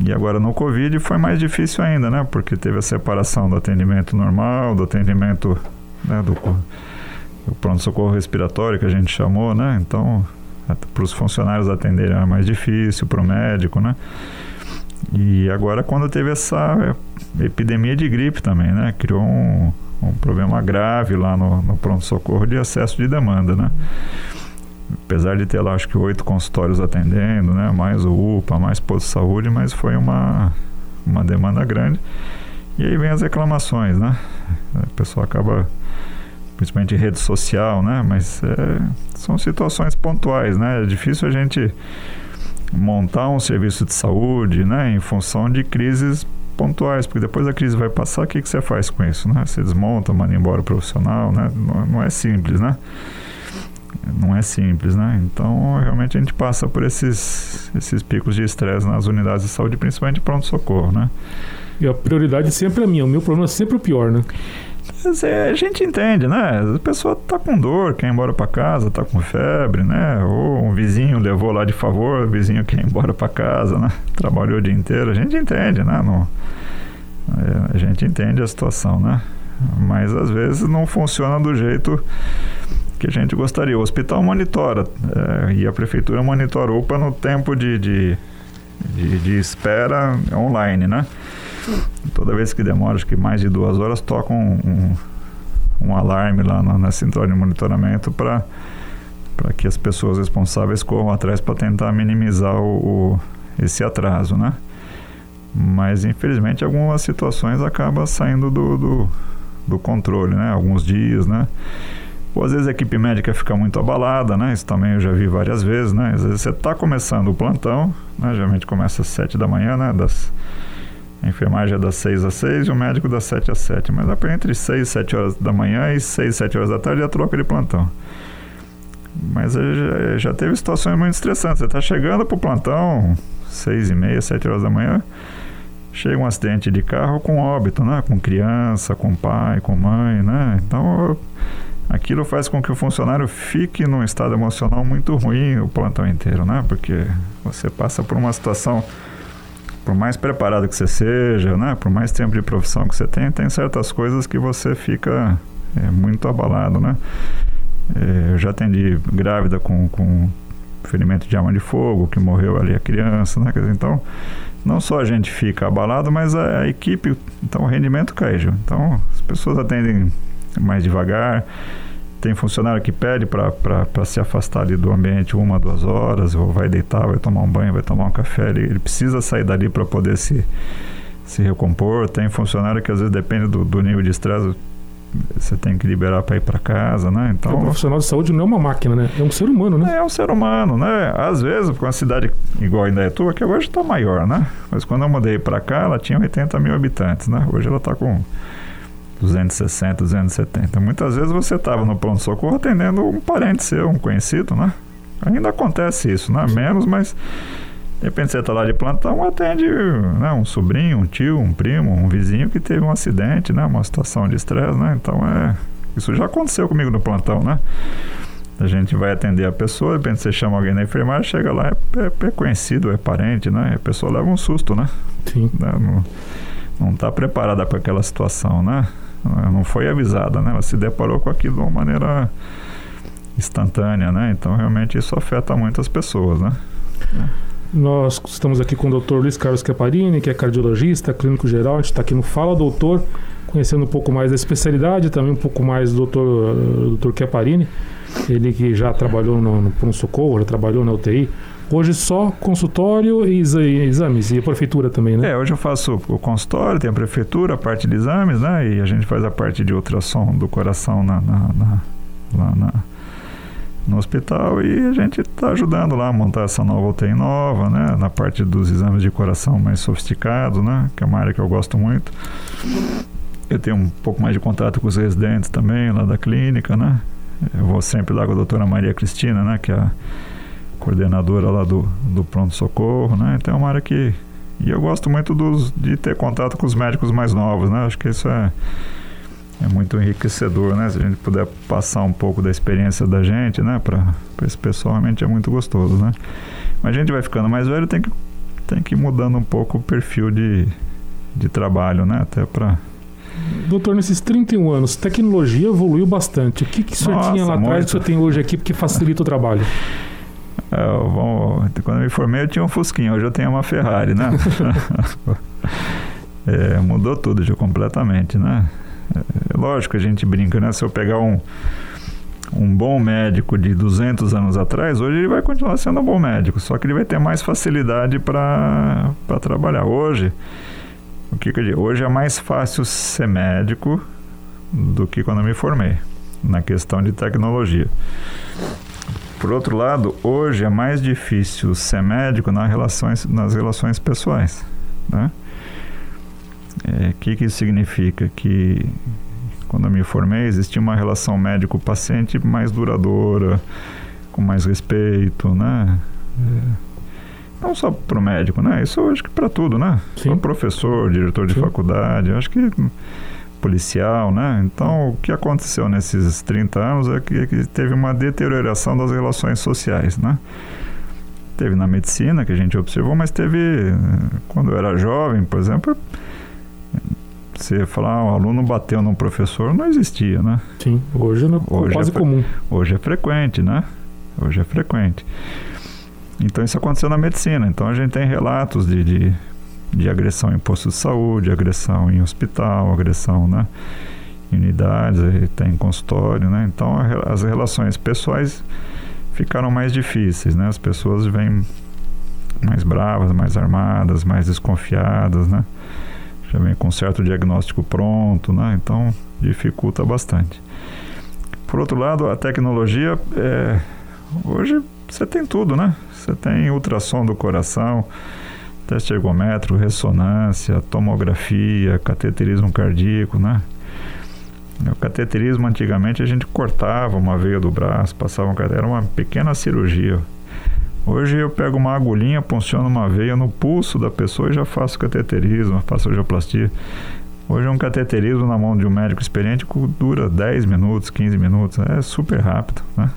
E agora no Covid foi mais difícil ainda, né? Porque teve a separação do atendimento normal, do atendimento né, do, do pronto-socorro respiratório que a gente chamou, né? Então, para os funcionários atenderem era mais difícil, para o médico, né? E agora quando teve essa epidemia de gripe também, né? Criou um, um problema grave lá no, no pronto-socorro de excesso de demanda, né? Apesar de ter lá, acho que oito consultórios atendendo, né? Mais o UPA, mais posto de saúde, mas foi uma, uma demanda grande. E aí vem as reclamações, né? A pessoa acaba principalmente em rede social, né? Mas é, são situações pontuais, né? É difícil a gente montar um serviço de saúde, né? Em função de crises pontuais, porque depois a crise vai passar, o que, que você faz com isso, né? Você desmonta, manda embora o profissional, né? Não, não é simples, né? Não é simples, né? Então, realmente a gente passa por esses, esses picos de estresse nas unidades de saúde, principalmente pronto-socorro, né? E a prioridade sempre é minha, o meu problema é sempre o pior, né? A gente entende, né? A pessoa tá com dor, quer ir embora para casa, tá com febre, né? Ou um vizinho levou lá de favor, o vizinho quer ir embora para casa, né? Trabalhou o dia inteiro, a gente entende, né? No, é, a gente entende a situação, né? Mas às vezes não funciona do jeito que a gente gostaria. O hospital monitora é, e a prefeitura monitorou para no tempo de, de, de, de espera online, né? Toda vez que demora, acho que mais de duas horas, toca um, um, um alarme lá na, na, central de monitoramento para para que as pessoas responsáveis corram atrás para tentar minimizar o, o, esse atraso, né? Mas infelizmente algumas situações acabam saindo do, do, do controle, né? Alguns dias, né? Ou às vezes a equipe médica fica muito abalada, né? Isso também eu já vi várias vezes, né? Às vezes você está começando o plantão, né? Geralmente começa às sete da manhã, né? Das a enfermagem é das 6 às 6 e o médico das 7 às 7. Mas entre 6 e 7 horas da manhã e 6 e 7 horas da tarde é a troca de plantão. Mas já, já teve situações muito estressantes. Você está chegando para o plantão, 6 e meia, 7 horas da manhã, chega um acidente de carro com óbito, né? Com criança, com pai, com mãe, né? Então, aquilo faz com que o funcionário fique num estado emocional muito ruim o plantão inteiro, né? Porque você passa por uma situação por mais preparado que você seja, né, por mais tempo de profissão que você tenha, tem certas coisas que você fica é, muito abalado, né? É, eu já atendi grávida com, com ferimento de arma de fogo, que morreu ali a criança, né? Então, não só a gente fica abalado, mas a, a equipe, então o rendimento cai, Ju. Então, as pessoas atendem mais devagar, tem funcionário que pede para se afastar ali do ambiente uma, duas horas, ou vai deitar, vai tomar um banho, vai tomar um café. Ele, ele precisa sair dali para poder se, se recompor. Tem funcionário que às vezes depende do, do nível de estresse, você tem que liberar para ir para casa, né? Então, o profissional de saúde não é uma máquina, né? É um ser humano, né? É um ser humano, né? Às vezes, com uma cidade igual a Indaiatuba, que hoje está maior, né? Mas quando eu mudei para cá, ela tinha 80 mil habitantes, né? Hoje ela está com 260, 270. Muitas vezes você estava no pronto-socorro atendendo um parente seu, um conhecido, né? Ainda acontece isso, né? Menos, mas de repente você está lá de plantão, atende né, um sobrinho, um tio, um primo, um vizinho que teve um acidente, né? Uma situação de estresse, né? Então é. Isso já aconteceu comigo no plantão, né? A gente vai atender a pessoa, de repente você chama alguém na enfermagem, chega lá, é, é, é conhecido, é parente, né? A pessoa leva um susto, né? Sim. Né? Não está preparada para aquela situação, né? Não foi avisada, né? Ela se deparou com aquilo de uma maneira instantânea, né? Então realmente isso afeta muitas pessoas, né? Nós estamos aqui com o Dr. Luiz Carlos Caparini, que é cardiologista, clínico geral. A gente está aqui no Fala Doutor, conhecendo um pouco mais da especialidade, também um pouco mais do Dr. Dr. Caparini. Ele que já trabalhou no, no pronto-socorro, já trabalhou na UTI. Hoje só consultório e exames, e a prefeitura também, né? É, hoje eu faço o consultório, tem a prefeitura, a parte de exames, né? E a gente faz a parte de ultrassom do coração na, na, na lá na no hospital e a gente está ajudando lá a montar essa nova UTI nova, né? Na parte dos exames de coração mais sofisticados, né? Que é uma área que eu gosto muito. Eu tenho um pouco mais de contato com os residentes também lá da clínica, né? Eu vou sempre lá com a doutora Maria Cristina, né? Que é a coordenadora lá do, do pronto-socorro, né? Então é uma área que... E eu gosto muito dos, de ter contato com os médicos mais novos, né? Acho que isso é é muito enriquecedor, né? Se a gente puder passar um pouco da experiência da gente, né? Para esse pessoal realmente é muito gostoso, né? Mas a gente vai ficando mais velho, tem que, tem que ir mudando um pouco o perfil de, de trabalho, né? Até para... Doutor, nesses 31 anos, tecnologia evoluiu bastante. O que, que o senhor Nossa, tinha lá atrás que o senhor tem hoje aqui porque facilita o trabalho? É, bom, quando eu me formei eu tinha um Fusquinha, hoje eu tenho uma Ferrari, né? é, mudou tudo já completamente, né? É, lógico, a gente brinca, né? Se eu pegar um, um bom médico de 200 anos atrás, hoje ele vai continuar sendo um bom médico, só que ele vai ter mais facilidade para trabalhar. Hoje, o que, que eu digo? Hoje é mais fácil ser médico do que quando eu me formei, na questão de tecnologia. Por outro lado, hoje é mais difícil ser médico nas relações, nas relações pessoais, né? O é, que, que isso significa? Que quando eu me formei existia uma relação médico-paciente mais duradoura, com mais respeito, né? É, não só para o médico, né? Isso eu acho que para tudo, né? Para professor, diretor de Sim. faculdade, acho que policial, né? Então, o que aconteceu nesses 30 anos é que, é que teve uma deterioração das relações sociais, né? Teve na medicina, que a gente observou, mas teve, quando eu era jovem, por exemplo, você falar, ah, o aluno bateu num professor, não existia, né? Sim, hoje é hoje quase é, comum. Hoje é frequente, né? Hoje é frequente. Então isso aconteceu na medicina. Então a gente tem relatos de, de, de agressão em posto de saúde, agressão em hospital, agressão né, em unidades, tem consultório, né? Então a, as relações pessoais ficaram mais difíceis, né? As pessoas vêm mais bravas, mais armadas, mais desconfiadas, né? já vem com certo diagnóstico pronto, né? Então dificulta bastante. Por outro lado, a tecnologia é, hoje você tem tudo, né? Você tem ultrassom do coração, teste ergométrico, ressonância, tomografia, cateterismo cardíaco, né? O cateterismo antigamente a gente cortava uma veia do braço, passava um era uma pequena cirurgia. Hoje eu pego uma agulhinha, punciono uma veia no pulso da pessoa e já faço cateterismo, faço angioplastia. Hoje um cateterismo na mão de um médico experiente dura 10 minutos, 15 minutos, é super rápido, né?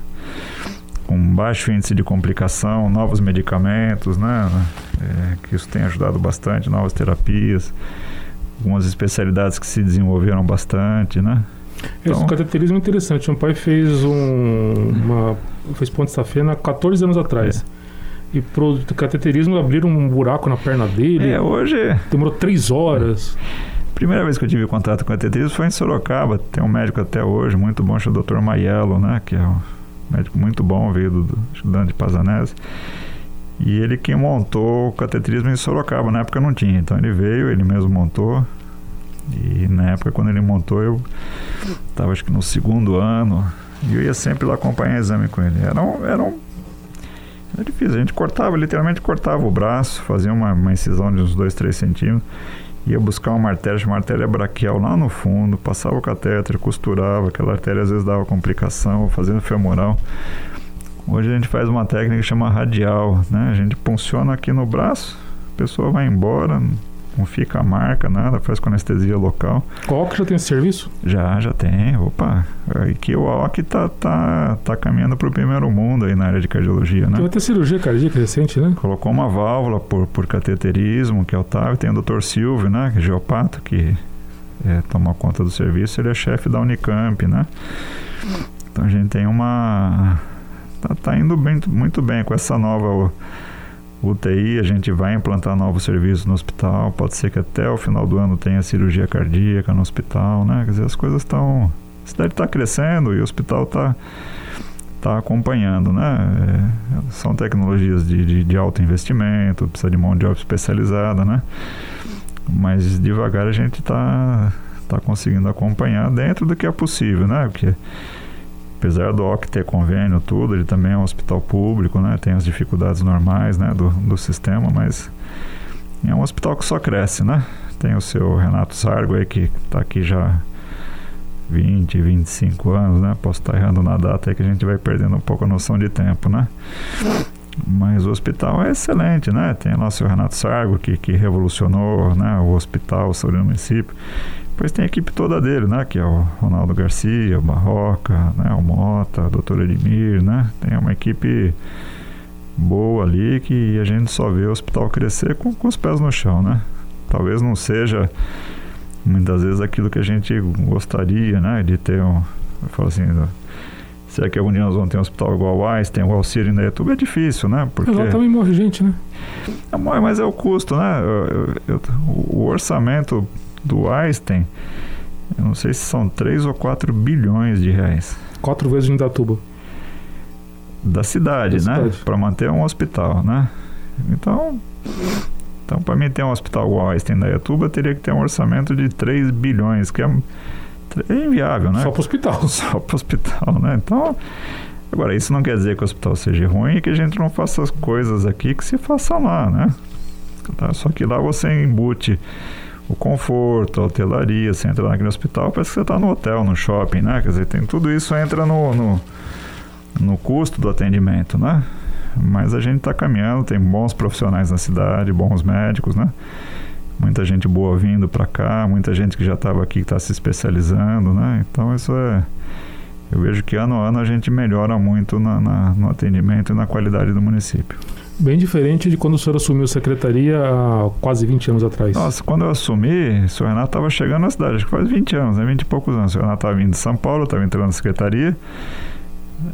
Com baixo índice de complicação, novos medicamentos, né? É, que isso tem ajudado bastante, novas terapias, algumas especialidades que se desenvolveram bastante, né? Então, Esse cateterismo é interessante. Meu pai fez um, uma fez ponte safena há 14 anos atrás. É. E pro cateterismo abriram um buraco na perna dele. É, hoje. Demorou três horas. Primeira vez que eu tive contato com cateterismo foi em Sorocaba. Tem um médico até hoje, muito bom, o Dr. Maiello, né? Que é um médico muito bom, veio do, estudante de Pazanese. E ele que montou o cateterismo em Sorocaba. Na época não tinha, então ele veio, ele mesmo montou. E na época, quando ele montou, eu estava acho que no segundo ano, e eu ia sempre lá acompanhar exame com ele. Era um, era um era difícil, a gente cortava, literalmente cortava o braço, fazia uma, uma incisão de uns 2, 3 centímetros, ia buscar uma artéria, uma artéria braquial lá no fundo, passava o catéter, costurava, aquela artéria às vezes dava complicação, fazendo femoral. Hoje a gente faz uma técnica que chama radial, né? A gente funciona aqui no braço, a pessoa vai embora, não fica a marca, nada, faz com anestesia local. Qual já tem esse serviço? Já, já tem. Opa, aqui o OC tá, tá, tá caminhando para o primeiro mundo aí na área de cardiologia, né? Tem até cirurgia cardíaca recente, né? Colocou uma válvula por, por cateterismo, que é o TAV, tem o Dr. Silvio, né? Que é geopato, que é, toma conta do serviço, ele é chefe da Unicamp, né? Então a gente tem uma... Tá, tá indo bem, muito bem com essa nova UTI, a gente vai implantar novos serviços no hospital. Pode ser que até o final do ano tenha cirurgia cardíaca no hospital, né? Quer dizer, as coisas estão. A cidade está crescendo e o hospital está tá acompanhando, né? É, são tecnologias de, de, de, alto investimento, precisa de mão de obra especializada, né? Mas devagar a gente está tá conseguindo acompanhar dentro do que é possível, né? Porque apesar do OC ter convênio tudo, ele também é um hospital público, né? Tem as dificuldades normais, né, do, do sistema, mas é um hospital que só cresce, né? Tem o seu Renato Sargo aí que está aqui já 20, 25 anos, né? Posso estar errando na data aí que a gente vai perdendo um pouco a noção de tempo, né? Mas o hospital é excelente, né? Tem lá o seu Renato Sargo que, que revolucionou né, o hospital, o do município. Depois tem a equipe toda dele, né? Que é o Ronaldo Garcia, o Barroca, né? o Mota, o doutor Edmir, né? Tem uma equipe boa ali que a gente só vê o hospital crescer com, com os pés no chão, né? Talvez não seja muitas vezes aquilo que a gente gostaria, né? De ter um... Eu falo assim... Será que algum dia nós vamos ter um hospital igual o Einstein, o Alcírio na YouTube? É difícil, né? Porque... Lá também morre gente, né? É, mas é o custo, né? Eu, eu, eu, o orçamento do Einstein, eu não sei se são 3 ou 4 bilhões de reais. Quatro vezes em Indatuba. Da cidade, da né? Para manter um hospital, né? Então, então para mim ter um hospital igual Einstein da Ituba, teria que ter um orçamento de 3 bilhões, que é, é inviável, né? Só para o hospital. Só para o hospital, né? Então, agora, isso não quer dizer que o hospital seja ruim e que a gente não faça as coisas aqui que se façam lá, né? Tá? Só que lá você embute o conforto, a hotelaria, você entra naquele hospital, parece que você está no hotel, no shopping, né? Quer dizer, tem tudo isso entra no, no, no custo do atendimento, né? Mas a gente está caminhando, tem bons profissionais na cidade, bons médicos, né? Muita gente boa vindo para cá, muita gente que já estava aqui que está se especializando, né? Então isso é eu vejo que ano a ano a gente melhora muito na, na, no atendimento e na qualidade do município. Bem diferente de quando o senhor assumiu a secretaria há quase 20 anos atrás. Nossa, quando eu assumi, o senhor Renato estava chegando na cidade, acho que faz 20 anos, né? 20 e poucos anos. O senhor Renato estava vindo de São Paulo, estava entrando na secretaria.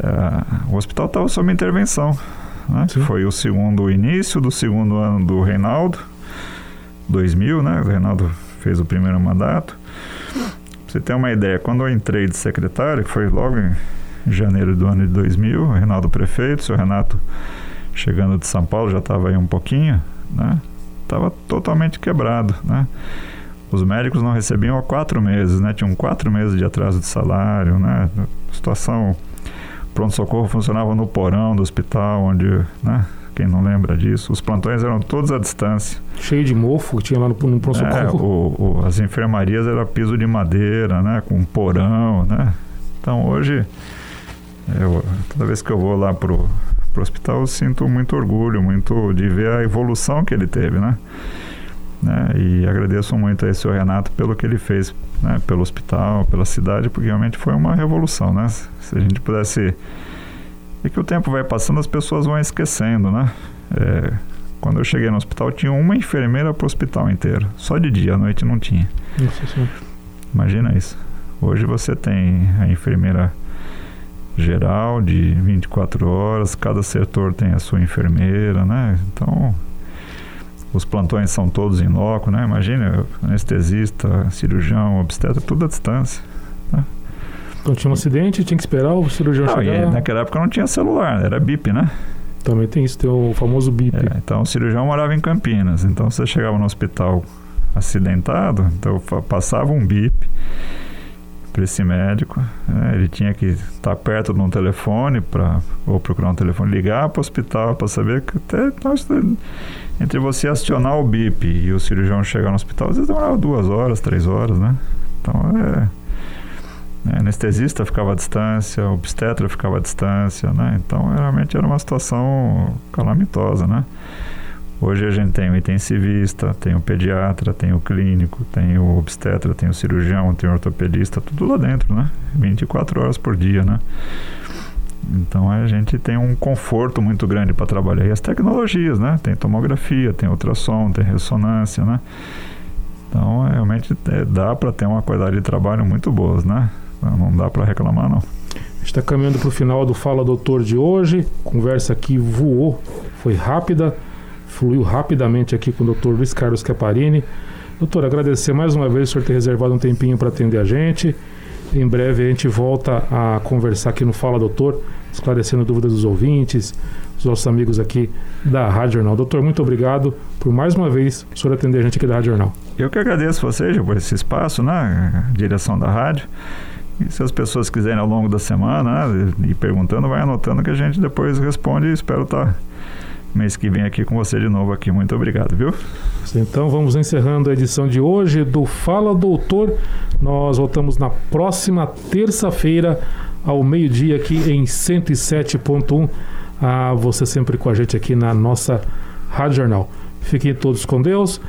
É, o hospital estava sob intervenção. Né? Foi o segundo início do segundo ano do Reinaldo, 2000, né? O Reinaldo fez o primeiro mandato. Pra você ter uma ideia, quando eu entrei de secretário, que foi logo em janeiro do ano de 2000, o Reinaldo prefeito, o senhor Renato chegando de São Paulo já estava aí um pouquinho, né? Estava totalmente quebrado, né? Os médicos não recebiam há quatro meses, né? Tinham quatro meses de atraso de salário, né? Situação... Pronto-socorro funcionava no porão do hospital, onde, né? quem não lembra disso. Os plantões eram todos à distância. Cheio de mofo que tinha lá no, no pronto-socorro. É, as enfermarias era piso de madeira, né? Com porão, né? Então hoje, eu, toda vez que eu vou lá pro, pro hospital, eu sinto muito orgulho, muito de ver a evolução que ele teve, né? né? E agradeço muito a esse Renato pelo que ele fez né? pelo hospital, pela cidade, porque realmente foi uma revolução, né? Se a gente pudesse e que o tempo vai passando, as pessoas vão esquecendo, né? É, quando eu cheguei no hospital, tinha uma enfermeira para o hospital inteiro. Só de dia, à noite não tinha. Nossa, Imagina isso. Hoje você tem a enfermeira geral de 24 horas, cada setor tem a sua enfermeira, né? Então, os plantões são todos em loco, né? Imagina, anestesista, cirurgião, obstetra, tudo à distância. Né? Então tinha um acidente, tinha que esperar o cirurgião não, chegar. naquela época não tinha celular, era BIP, né? Também tem isso, tem o famoso BIP. É, então o cirurgião morava em Campinas, então você chegava no hospital acidentado, então passava um bip para esse médico. Né? Ele tinha que estar perto de um telefone para ou procurar um telefone, ligar para o hospital para saber que até nós, entre você acionar o bip e o cirurgião chegar no hospital, às vezes demorava duas horas, três horas, né? Então é né? Anestesista ficava à distância, obstetra ficava à distância, né? Então realmente era uma situação calamitosa, né? Hoje a gente tem o intensivista, tem o pediatra, tem o clínico, tem o obstetra, tem o cirurgião, tem o ortopedista, tudo lá dentro, né? 24 horas por dia, né? Então a gente tem um conforto muito grande para trabalhar. E as tecnologias, né? Tem tomografia, tem ultrassom, tem ressonância, né? Então realmente é, dá para ter uma qualidade de trabalho muito boas, né? Não dá para reclamar, não. Está caminhando para o final do Fala Doutor de hoje. Conversa aqui voou, foi rápida, fluiu rapidamente aqui com o Dr. Luiz Carlos Caparini. Doutor, agradecer mais uma vez o senhor ter reservado um tempinho para atender a gente. Em breve a gente volta a conversar aqui no Fala Doutor, esclarecendo dúvidas dos ouvintes, dos nossos amigos aqui da Rádio Jornal. Doutor, muito obrigado por mais uma vez o senhor atender a gente aqui da Rádio Jornal. Eu que agradeço vocês por esse espaço, né? direção da rádio. E se as pessoas quiserem ao longo da semana né, ir perguntando, vai anotando que a gente depois responde e espero estar mês que vem aqui com você de novo aqui. Muito obrigado, viu? Então vamos encerrando a edição de hoje do Fala Doutor. Nós voltamos na próxima terça-feira ao meio-dia aqui em 107.1. Ah, você sempre com a gente aqui na nossa Rádio Jornal. Fiquem todos com Deus.